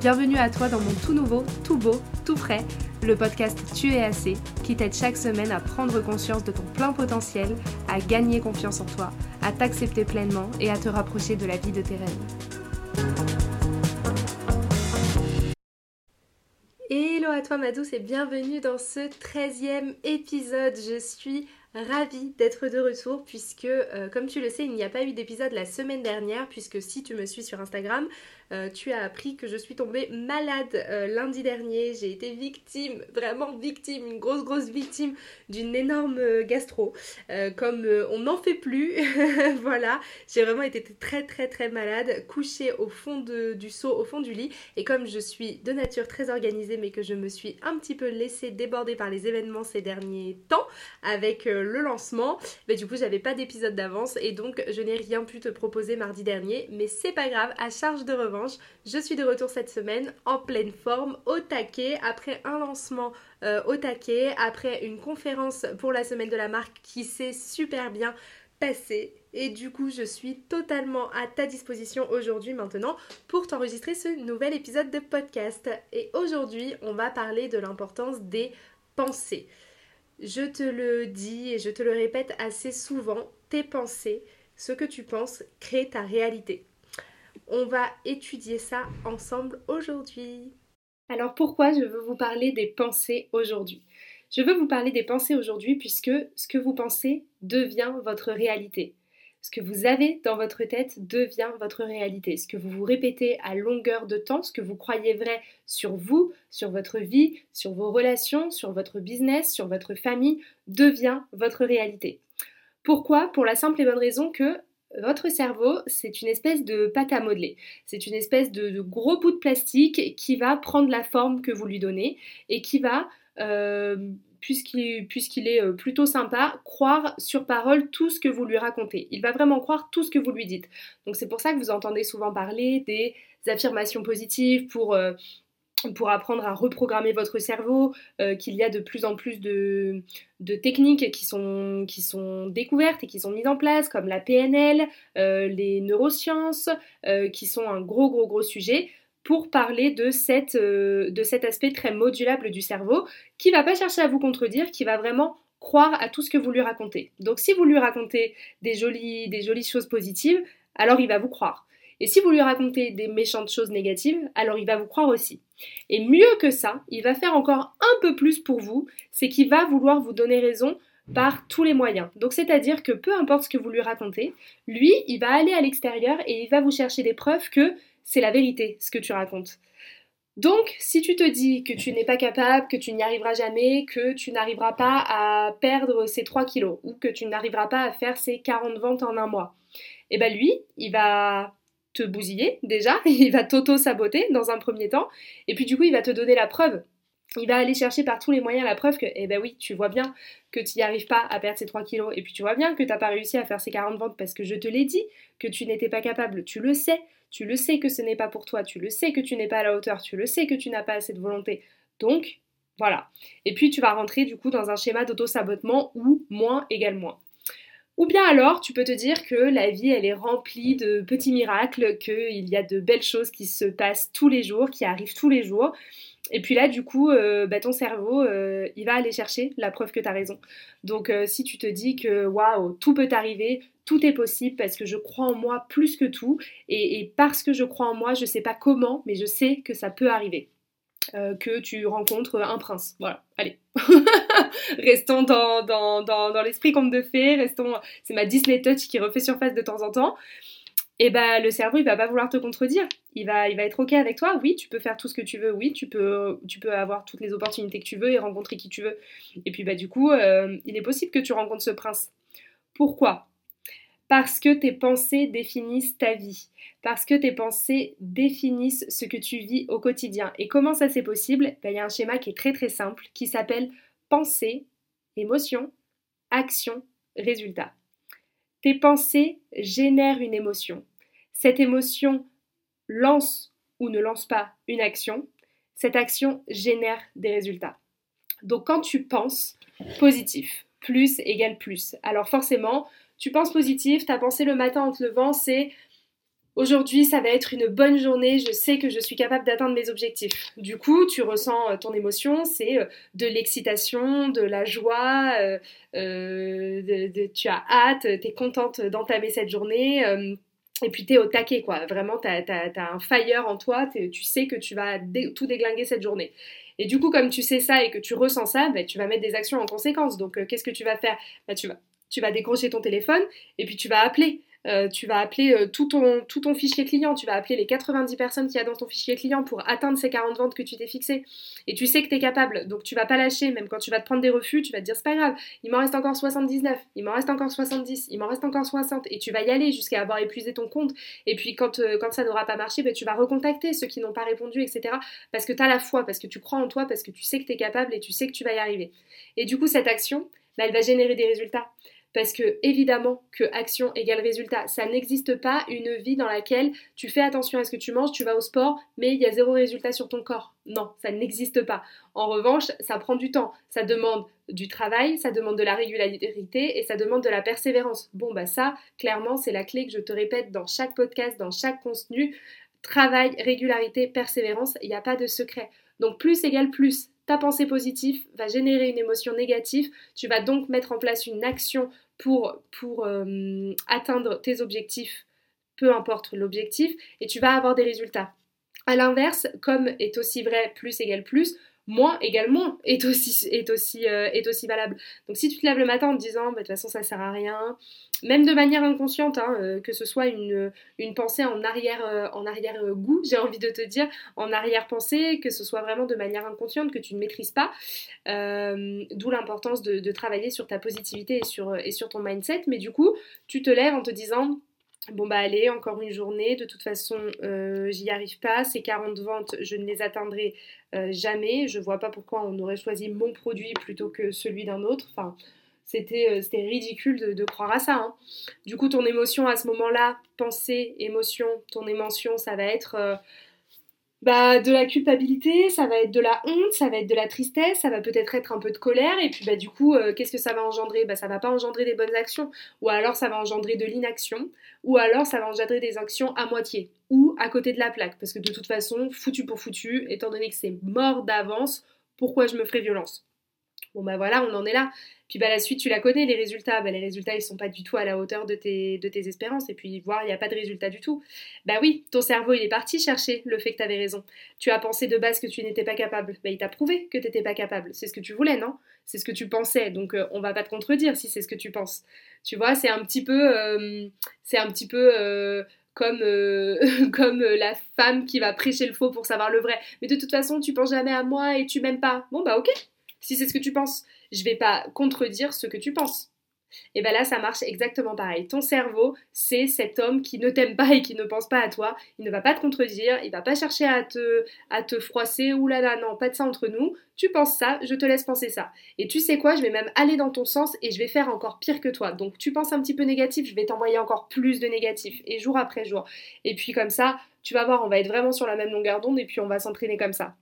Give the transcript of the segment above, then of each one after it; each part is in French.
Bienvenue à toi dans mon tout nouveau, tout beau, tout frais le podcast Tu es assez, qui t'aide chaque semaine à prendre conscience de ton plein potentiel, à gagner confiance en toi, à t'accepter pleinement et à te rapprocher de la vie de tes rêves. Hello à toi ma douce et bienvenue dans ce 13e épisode. Je suis ravie d'être de retour puisque, euh, comme tu le sais, il n'y a pas eu d'épisode la semaine dernière puisque si tu me suis sur Instagram, euh, tu as appris que je suis tombée malade euh, lundi dernier. J'ai été victime, vraiment victime, une grosse grosse victime d'une énorme gastro. comme on n'en fait plus, voilà, j'ai vraiment été très très très malade, couchée au fond du seau, au fond du lit. Et comme je suis de nature très organisée, mais que je me suis un petit peu laissée déborder par les événements ces derniers temps, avec le lancement, mais du coup j'avais pas d'épisode d'avance et donc je n'ai rien pu te proposer mardi dernier, mais c'est pas grave, à charge de revanche, je suis de retour cette semaine en pleine forme, au taquet, après un lancement euh, au taquet, après une conférence pour la semaine de la marque qui s'est super bien passée et du coup je suis totalement à ta disposition aujourd'hui maintenant pour t'enregistrer ce nouvel épisode de podcast et aujourd'hui on va parler de l'importance des pensées. Je te le dis et je te le répète assez souvent, tes pensées, ce que tu penses, crée ta réalité. On va étudier ça ensemble aujourd'hui. Alors pourquoi je veux vous parler des pensées aujourd'hui? Je veux vous parler des pensées aujourd'hui puisque ce que vous pensez devient votre réalité. Ce que vous avez dans votre tête devient votre réalité. Ce que vous vous répétez à longueur de temps, ce que vous croyez vrai sur vous, sur votre vie, sur vos relations, sur votre business, sur votre famille, devient votre réalité. Pourquoi? Pour la simple et bonne raison que votre cerveau, c'est une espèce de pâte à modeler. C'est une espèce de, gros bout de plastique qui va prendre la forme que vous lui donnez et qui va euh, puisqu'il est euh, plutôt sympa, croire sur parole tout ce que vous lui racontez. Il va vraiment croire tout ce que vous lui dites. Donc c'est pour ça que vous entendez souvent parler des affirmations positives pour, euh, pour apprendre à reprogrammer votre cerveau, euh, qu'il y a de plus en plus de, techniques qui sont, découvertes et qui sont mises en place, comme la PNL, les neurosciences, qui sont un gros gros gros sujet pour parler de, euh, cet aspect très modulable du cerveau qui va pas chercher à vous contredire, qui va vraiment croire à tout ce que vous lui racontez. Donc si vous lui racontez des jolies choses positives, alors il va vous croire. Et si vous lui racontez des méchantes choses négatives, alors il va vous croire aussi. Et mieux que ça, il va faire encore un peu plus pour vous, c'est qu'il va vouloir vous donner raison par tous les moyens. Donc c'est-à-dire que peu importe ce que vous lui racontez, lui, il va aller à l'extérieur et il va vous chercher des preuves que c'est la vérité ce que tu racontes. Donc, si tu te dis que tu n'es pas capable, que tu n'y arriveras jamais, que tu n'arriveras pas à perdre ces 3 kilos, ou que tu n'arriveras pas à faire ces 40 ventes en un mois, eh bien lui, il va bousiller déjà, il va t'auto-saboter dans un premier temps, et puis du coup, il va te donner la preuve. Il va aller chercher par tous les moyens la preuve que, eh ben oui, tu vois bien que tu n'y arrives pas à perdre ces 3 kilos, et puis tu vois bien que tu n'as pas réussi à faire ces 40 ventes parce que je te l'ai dit, que tu n'étais pas capable, tu le sais, tu le sais que ce n'est pas pour toi, tu le sais que tu n'es pas à la hauteur, tu le sais que tu n'as pas assez de volonté. Donc, voilà. Et puis tu vas rentrer du coup dans un schéma d'auto-sabotement ou moins égale moins. Ou bien alors, tu peux te dire que la vie, elle est remplie de petits miracles, qu'il y a de belles choses qui se passent tous les jours, qui arrivent tous les jours. Et puis là, du coup, euh, bah, ton cerveau, euh, il va aller chercher la preuve que tu as raison. Donc, euh, si tu te dis que waouh, tout peut arriver, tout est possible parce que je crois en moi plus que tout, et, parce que je crois en moi, je ne sais pas comment, mais je sais que ça peut arriver. Que tu rencontres un prince. Voilà, allez. restons dans, dans, dans, dans l'esprit conte de fées, restons. C'est ma Disney Touch qui refait surface de temps en temps et eh bah le cerveau il va pas vouloir te contredire. Il va, il va être ok avec toi. Oui, tu peux faire tout ce que tu veux. Oui, tu peux, tu peux avoir toutes les opportunités que tu veux et rencontrer qui tu veux. Et puis bah du coup, euh, il est possible que tu rencontres ce prince. Pourquoi? Parce que tes pensées définissent ta vie. Parce que tes pensées définissent ce que tu vis au quotidien. Et comment ça c'est possible? Bah, Il y a un schéma qui est très très simple qui s'appelle pensée, émotion, action, résultat. Tes pensées génèrent une émotion. Cette émotion lance ou ne lance pas une action. Cette action génère des résultats. Donc quand tu penses positif, plus égale plus. Alors forcément, tu penses positif, ta pensée le matin en te levant, c'est Aujourd'hui, ça va être une bonne journée, je sais que je suis capable d'atteindre mes objectifs. Du coup, tu ressens euh, ton émotion, c'est euh, de l'excitation, de la joie, euh, tu as hâte, tu es contente d'entamer cette journée. et puis tu es au taquet, quoi. Vraiment, tu as, un fire en toi, tu sais que tu vas tout déglinguer cette journée. Et du coup, comme tu sais ça et que tu ressens ça, bah, tu vas mettre des actions en conséquence. Donc, qu'est-ce que tu vas faire? Bah, tu, vas, tu vas décrocher ton téléphone et puis tu vas appeler. Euh, tu vas appeler euh, tout, ton, tout ton fichier client, tu vas appeler les 90 personnes qu'il y a dans ton fichier client pour atteindre ces 40 ventes que tu t'es fixé. Et tu sais que tu es capable, donc tu vas pas lâcher, même quand tu vas te prendre des refus, tu vas te dire c'est pas grave, il m'en reste encore 79, il m'en reste encore 70, il m'en reste encore 60, et tu vas y aller jusqu'à avoir épuisé ton compte. Et puis quand, euh, quand ça n'aura pas marché, ben, tu vas recontacter ceux qui n'ont pas répondu, etc. Parce que tu as la foi, parce que tu crois en toi, parce que tu sais que tu es capable et tu sais que tu vas y arriver. Et du coup, cette action, ben, elle va générer des résultats. Parce que évidemment que action égale résultat. Ça n'existe pas une vie dans laquelle tu fais attention à ce que tu manges, tu vas au sport, mais il y a zéro résultat sur ton corps. Non, ça n'existe pas. En revanche, ça prend du temps. Ça demande du travail, ça demande de la régularité et ça demande de la persévérance. Bon, bah ça, clairement, c'est la clé que je te répète dans chaque podcast, dans chaque contenu. Travail, régularité, persévérance, il n'y a pas de secret. Donc plus égale plus ta pensée positive va générer une émotion négative, tu vas donc mettre en place une action pour, euh, atteindre tes objectifs, peu importe l'objectif, et tu vas avoir des résultats. A l'inverse, comme est aussi vrai plus égale plus, moins égale moins est aussi, est aussi, euh, est aussi valable. Donc si tu te lèves le matin en te disant, bah, de toute façon ça sert à rien, même de manière inconsciente, hein, euh, que ce soit une, pensée en arrière, euh, j'ai envie de te dire, en arrière pensée, que ce soit vraiment de manière inconsciente, que tu ne maîtrises pas, d'où l'importance de, de, travailler sur ta positivité et sur, et sur ton mindset, mais du coup, tu te lèves en te disant, Bon bah allez, encore une journée, de toute façon j'y arrive pas, ces 40 ventes je ne les atteindrai jamais, je vois pas pourquoi on aurait choisi mon produit plutôt que celui d'un autre, enfin euh, c'était ridicule de, croire à ça. Hein. Du coup, ton émotion à ce moment-là, pensée, émotion, ton émotion, ça va être euh, bah, de la culpabilité, ça va être de la honte, ça va être de la tristesse, ça va peut-être être un peu de colère. Et puis, bah, du coup, euh, qu'est-ce que ça va engendrer? Bah, Ça va pas engendrer des bonnes actions. Ou alors, ça va engendrer de l'inaction. Ou alors, ça va engendrer des actions à moitié. Ou à côté de la plaque. Parce que de toute façon, foutu pour foutu, étant donné que c'est mort d'avance, pourquoi je me ferais violence? Bon, bah voilà, on en est là. Puis bah, la suite, tu la connais, les résultats. Bah, les résultats, ils sont pas du tout à la hauteur de tes, espérances. Et puis, voir, il n'y a pas de résultat du tout. Bah oui, ton cerveau, il est parti chercher le fait que tu avais raison. Tu as pensé de base que tu n'étais pas capable. Bah, il t'a prouvé que tu n'étais pas capable. C'est ce que tu voulais, non? C'est ce que tu pensais. Donc, euh, on va pas te contredire si c'est ce que tu penses. Tu vois, c'est un petit peu. Euh. Euh, comme, comme la femme qui va prêcher le faux pour savoir le vrai. Mais de toute façon, tu penses jamais à moi et tu m'aimes pas. Bon, bah ok, si c'est ce que tu penses je vais pas contredire ce que tu penses. Et bien là, ça marche exactement pareil. Ton cerveau, c'est cet homme qui ne t'aime pas et qui ne pense pas à toi. Il ne va pas te contredire, il va pas chercher à te, à te froisser. Ouh là là, non, pas de ça entre nous. Tu penses ça, je te laisse penser ça. Et tu sais quoi, je vais même aller dans ton sens et je vais faire encore pire que toi. Donc tu penses un petit peu négatif, je vais t'envoyer encore plus de négatif. Et jour après jour. Et puis comme ça, tu vas voir, on va être vraiment sur la même longueur d'onde et puis on va s'entraîner comme ça.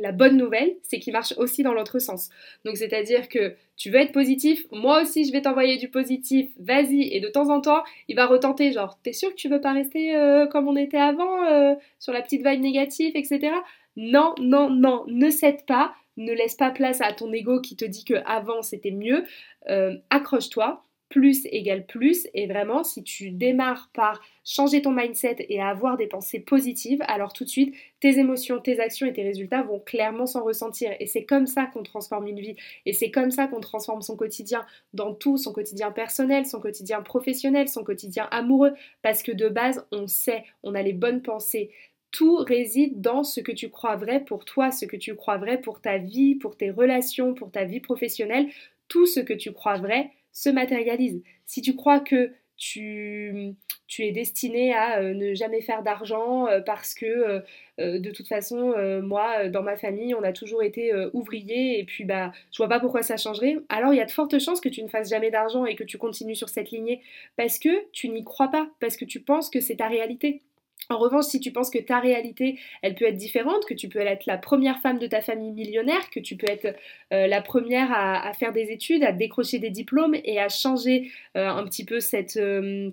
La bonne nouvelle, c'est qu'il marche aussi dans l'autre sens. Donc c'est-à-dire que tu veux être positif, moi aussi je vais t'envoyer du positif, vas-y, et de temps en temps, il va retenter, genre, t'es sûr que tu veux pas rester euh, comme on était avant, euh, sur la petite vibe négative, etc. Non, non, non, ne cède pas, ne laisse pas place à ton ego qui te dit que avant c'était mieux, euh, accroche-toi, plus égale plus. Et vraiment, si tu démarres par changer ton mindset et avoir des pensées positives, alors tout de suite, tes émotions, tes actions et tes résultats vont clairement s'en ressentir. Et c'est comme ça qu'on transforme une vie. Et c'est comme ça qu'on transforme son quotidien dans tout, son quotidien personnel, son quotidien professionnel, son quotidien amoureux. Parce que de base, on sait, on a les bonnes pensées. Tout réside dans ce que tu crois vrai pour toi, ce que tu crois vrai pour ta vie, pour tes relations, pour ta vie professionnelle. Tout ce que tu crois vrai se matérialise. Si tu crois que tu, es destiné à ne jamais faire d'argent parce que de toute façon, moi, dans ma famille, on a toujours été ouvrier et puis bah, je vois pas pourquoi ça changerait. Alors il y a de fortes chances que tu ne fasses jamais d'argent et que tu continues sur cette lignée parce que tu n'y crois pas, parce que tu penses que c'est ta réalité. En revanche, si tu penses que ta réalité, elle peut être différente, que tu peux être la première femme de ta famille millionnaire, que tu peux être euh, la première à, faire des études, à décrocher des diplômes et à changer euh, un petit peu cette... Euh,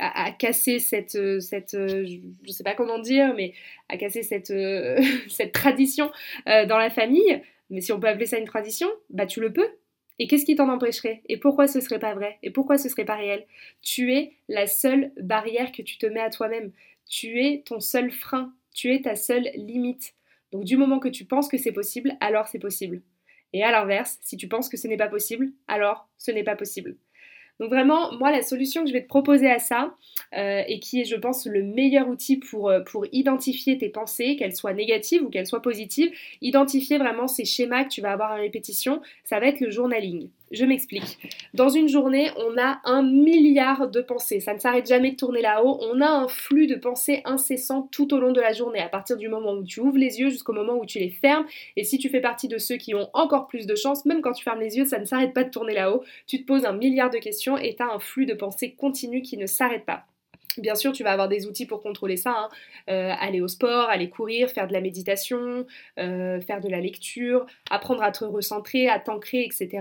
à, casser cette, cette je ne sais pas comment dire, mais à casser cette, cette tradition dans la famille, mais si on peut appeler ça une tradition, bah tu le peux. Et qu'est-ce qui t'en empêcherait? Et pourquoi ce serait pas vrai? Et pourquoi ce serait pas réel? Tu es la seule barrière que tu te mets à toi-même. Tu es ton seul frein, tu es ta seule limite. Donc du moment que tu penses que c'est possible, alors c'est possible. Et à l'inverse, si tu penses que ce n'est pas possible, alors ce n'est pas possible. Donc vraiment, moi, la solution que je vais te proposer à ça, euh, et qui est, je pense, le meilleur outil pour, euh, pour identifier tes pensées, qu'elles soient négatives ou qu'elles soient positives, identifier vraiment ces schémas que tu vas avoir à répétition, ça va être le journaling. Je m'explique. Dans une journée, on a un milliard de pensées. Ça ne s'arrête jamais de tourner là-haut. On a un flux de pensées incessant tout au long de la journée, à partir du moment où tu ouvres les yeux jusqu'au moment où tu les fermes. Et si tu fais partie de ceux qui ont encore plus de chance, même quand tu fermes les yeux, ça ne s'arrête pas de tourner là-haut. Tu te poses un milliard de questions et tu as un flux de pensées continu qui ne s'arrête pas. Bien sûr, tu vas avoir des outils pour contrôler ça. Hein. Euh, aller au sport, aller courir, faire de la méditation, euh, faire de la lecture, apprendre à te recentrer, à t'ancrer, etc.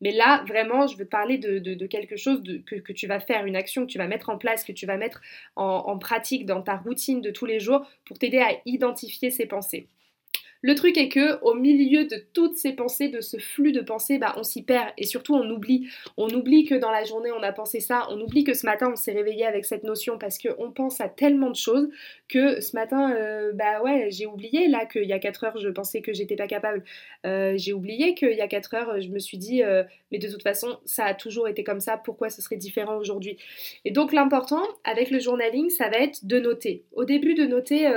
Mais là, vraiment, je veux te parler de, quelque chose que, tu vas faire, une action que tu vas mettre en place, que tu vas mettre en pratique dans ta routine de tous les jours pour t'aider à identifier ces pensées. Le truc est que au milieu de toutes ces pensées, de ce flux de pensées, bah, on s'y perd et surtout on oublie. On oublie que dans la journée on a pensé ça, on oublie que ce matin on s'est réveillé avec cette notion parce qu'on pense à tellement de choses que ce matin, euh, bah ouais, j'ai oublié là qu'il y a 4 heures je pensais que j'étais pas capable. Euh, j'ai oublié qu'il y a 4 heures je me suis dit, euh, mais de toute façon ça a toujours été comme ça, pourquoi ce serait différent aujourd'hui? Et donc l'important avec le journaling, ça va être de noter. Au début de noter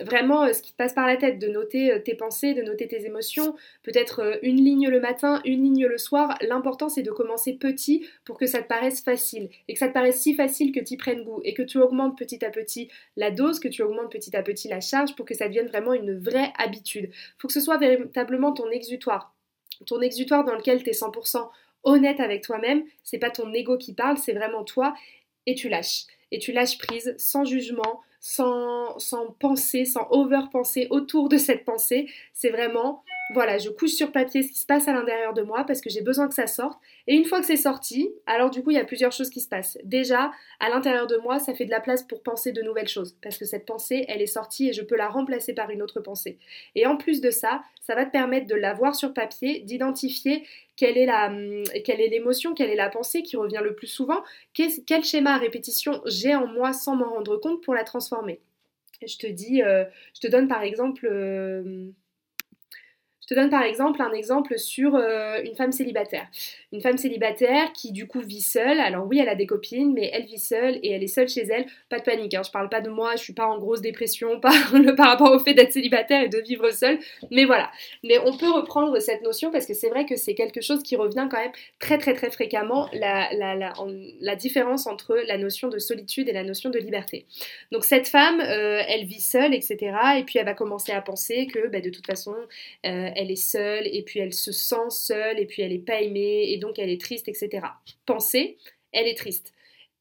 vraiment ce qui te passe par la tête, de noter euh, tes pensées, de noter tes émotions, peut-être euh, une ligne le matin, une ligne le soir. L'important c'est de commencer petit pour que ça te paraisse facile et que ça te paraisse si facile que tu y prennes goût et que tu augmentes petit à petit la dose, que tu augmentes petit à petit la charge pour que ça devienne vraiment une vraie habitude. Il faut que ce soit véritablement ton exutoire. Ton exutoire dans lequel tu es 100% honnête avec toi-même, c'est pas ton ego qui parle, c'est vraiment toi et tu lâches. Et tu lâches prise sans jugement, sans, penser, sans over-penser autour de cette pensée. C'est vraiment, voilà, je couche sur papier ce qui se passe à l'intérieur de moi parce que j'ai besoin que ça sorte. Et une fois que c'est sorti, alors du coup, il y a plusieurs choses qui se passent. Déjà, à l'intérieur de moi, ça fait de la place pour penser de nouvelles choses parce que cette pensée, elle est sortie et je peux la remplacer par une autre pensée. Et en plus de ça, ça va te permettre de la voir sur papier, d'identifier quelle est la, hum, quelle est l'émotion, quelle est la pensée qui revient le plus souvent, quel schéma à répétition j'ai en moi sans m'en rendre compte pour la transformer? Je te dis, euh, je te donne par exemple, euh, je te donne par exemple un exemple sur euh, une femme célibataire. Une femme célibataire qui du coup vit seule. Alors oui, elle a des copines, mais elle vit seule et elle est seule chez elle. Pas de panique, hein, je parle pas de moi, je suis pas en grosse dépression par, rapport au fait d'être célibataire et de vivre seule. Mais voilà. Mais on peut reprendre cette notion parce que c'est vrai que c'est quelque chose qui revient quand même très très très fréquemment, la, la, la, la, différence entre la notion de solitude et la notion de liberté. Donc cette femme, euh, elle vit seule, etc. Et puis elle va commencer à penser que bah, de toute façon, euh, elle est seule et puis elle se sent seule et puis elle n'est pas aimée et donc elle est triste, etc. Pensée, elle est triste.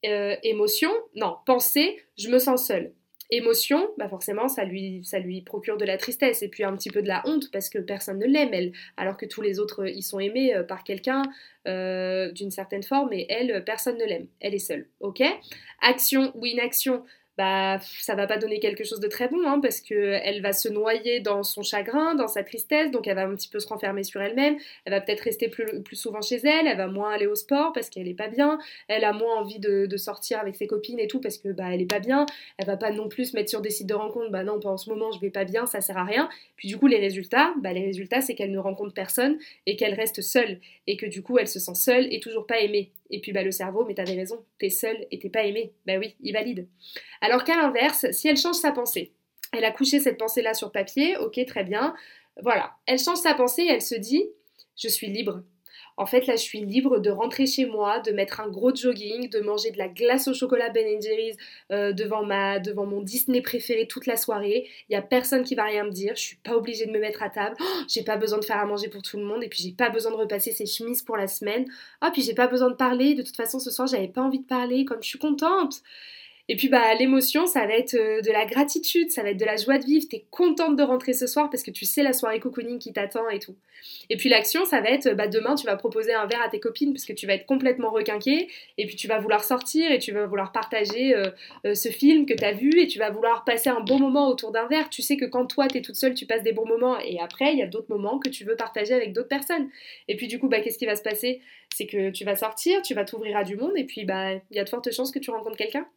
Euh, émotion, non, pensée, je me sens seule. Émotion, bah forcément, ça lui, ça lui procure de la tristesse et puis un petit peu de la honte parce que personne ne l'aime, elle, alors que tous les autres, ils sont aimés euh, par quelqu'un euh, d'une certaine forme et elle, personne ne l'aime, elle est seule, ok? Action ou inaction, bah ça va pas donner quelque chose de très bon hein, parce que elle va se noyer dans son chagrin, dans sa tristesse, donc elle va un petit peu se renfermer sur elle-même, elle va peut-être rester plus, plus, souvent chez elle, elle va moins aller au sport parce qu'elle est pas bien, elle a moins envie de, sortir avec ses copines et tout parce que bah elle est pas bien, elle va pas non plus se mettre sur des sites de rencontres, bah non pas en ce moment je vais pas bien, ça sert à rien. Puis du coup les résultats, bah les résultats c'est qu'elle ne rencontre personne et qu'elle reste seule et que du coup elle se sent seule et toujours pas aimée. Et puis bah, le cerveau, mais t'avais raison, t'es seule et t'es pas aimée. Bah oui, il valide. Alors qu'à l'inverse, si elle change sa pensée, elle a couché cette pensée-là sur papier, ok, très bien. Voilà, elle change sa pensée et elle se dit, je suis libre. En fait là je suis libre de rentrer chez moi, de mettre un gros jogging, de manger de la glace au chocolat Ben Jerry's euh, devant, ma, devant mon Disney préféré toute la soirée. Il y a personne qui va rien me dire, je suis pas obligée de me mettre à table, oh, j'ai pas besoin de faire à manger pour tout le monde et puis j'ai pas besoin de repasser ses chemises pour la semaine. Oh, puis j'ai pas besoin de parler, de toute façon ce soir j'avais pas envie de parler comme je suis contente. Et puis bah l'émotion, ça va être euh, de la gratitude, ça va être de la joie de vivre, t'es contente de rentrer ce soir parce que tu sais la soirée cocooning qui t'attend et tout. Et puis l'action, ça va être bah demain tu vas proposer un verre à tes copines parce que tu vas être complètement requinqué et puis tu vas vouloir sortir et tu vas vouloir partager euh, euh, ce film que t'as vu et tu vas vouloir passer un bon moment autour d'un verre. Tu sais que quand toi t'es toute seule, tu passes des bons moments et après il y a d'autres moments que tu veux partager avec d'autres personnes. Et puis du coup bah qu'est-ce qui va se passer? C'est que tu vas sortir, tu vas t'ouvrir à du monde et puis bah il y a de fortes chances que tu rencontres quelqu'un.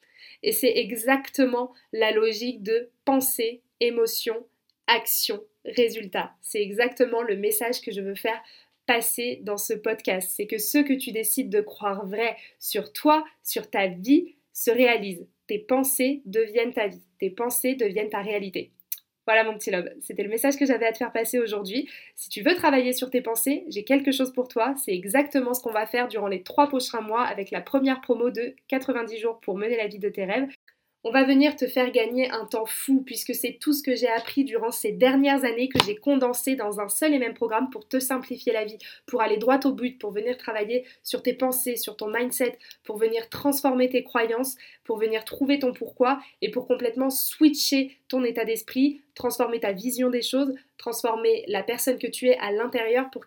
Et c'est exactement la logique de pensée, émotion, action, résultat. C'est exactement le message que je veux faire passer dans ce podcast. C'est que ce que tu décides de croire vrai sur toi, sur ta vie, se réalise. Tes pensées deviennent ta vie. Tes pensées deviennent ta réalité. Voilà mon petit lobe, c'était le message que j'avais à te faire passer aujourd'hui. Si tu veux travailler sur tes pensées, j'ai quelque chose pour toi. C'est exactement ce qu'on va faire durant les trois prochains mois avec la première promo de 90 jours pour mener la vie de tes rêves. On va venir te faire gagner un temps fou puisque c'est tout ce que j'ai appris durant ces dernières années que j'ai condensé dans un seul et même programme pour te simplifier la vie, pour aller droit au but, pour venir travailler sur tes pensées, sur ton mindset, pour venir transformer tes croyances, pour venir trouver ton pourquoi et pour complètement switcher ton état d'esprit, transformer ta vision des choses, transformer la personne que tu es à l'intérieur pour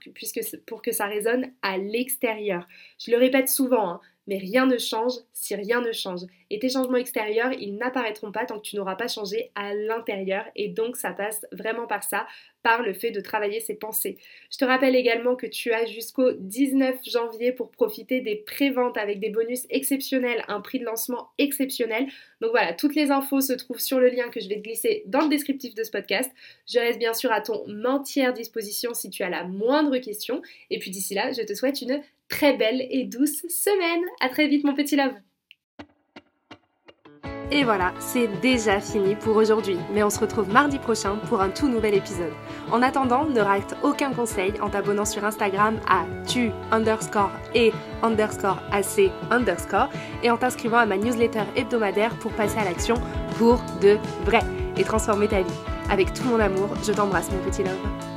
que, ça résonne à l'extérieur. Je le répète souvent, hein, mais rien ne change si rien ne change. Et tes changements extérieurs, ils n'apparaîtront pas tant que tu n'auras pas changé à l'intérieur. Et donc ça passe vraiment par ça, par le fait de travailler ses pensées. Je te rappelle également que tu as jusqu'au 19 janvier pour profiter des préventes avec des bonus exceptionnels, un prix de lancement exceptionnel. Donc voilà, toutes les infos se trouvent sur le lien que je vais te glisser dans le descriptif de ce podcast. Je reste bien sûr à ton entière disposition si tu as la moindre question. Et puis d'ici là, je te souhaite une très belle et douce semaine. À très vite mon petit love. Et voilà, c'est déjà fini pour aujourd'hui, mais on se retrouve mardi prochain pour un tout nouvel épisode. En attendant, ne rate aucun conseil en t'abonnant sur Instagram à tu underscore et underscore ac underscore et en t'inscrivant à ma newsletter hebdomadaire pour passer à l'action pour de vrai et transformer ta vie. Avec tout mon amour, je t'embrasse mon petit love.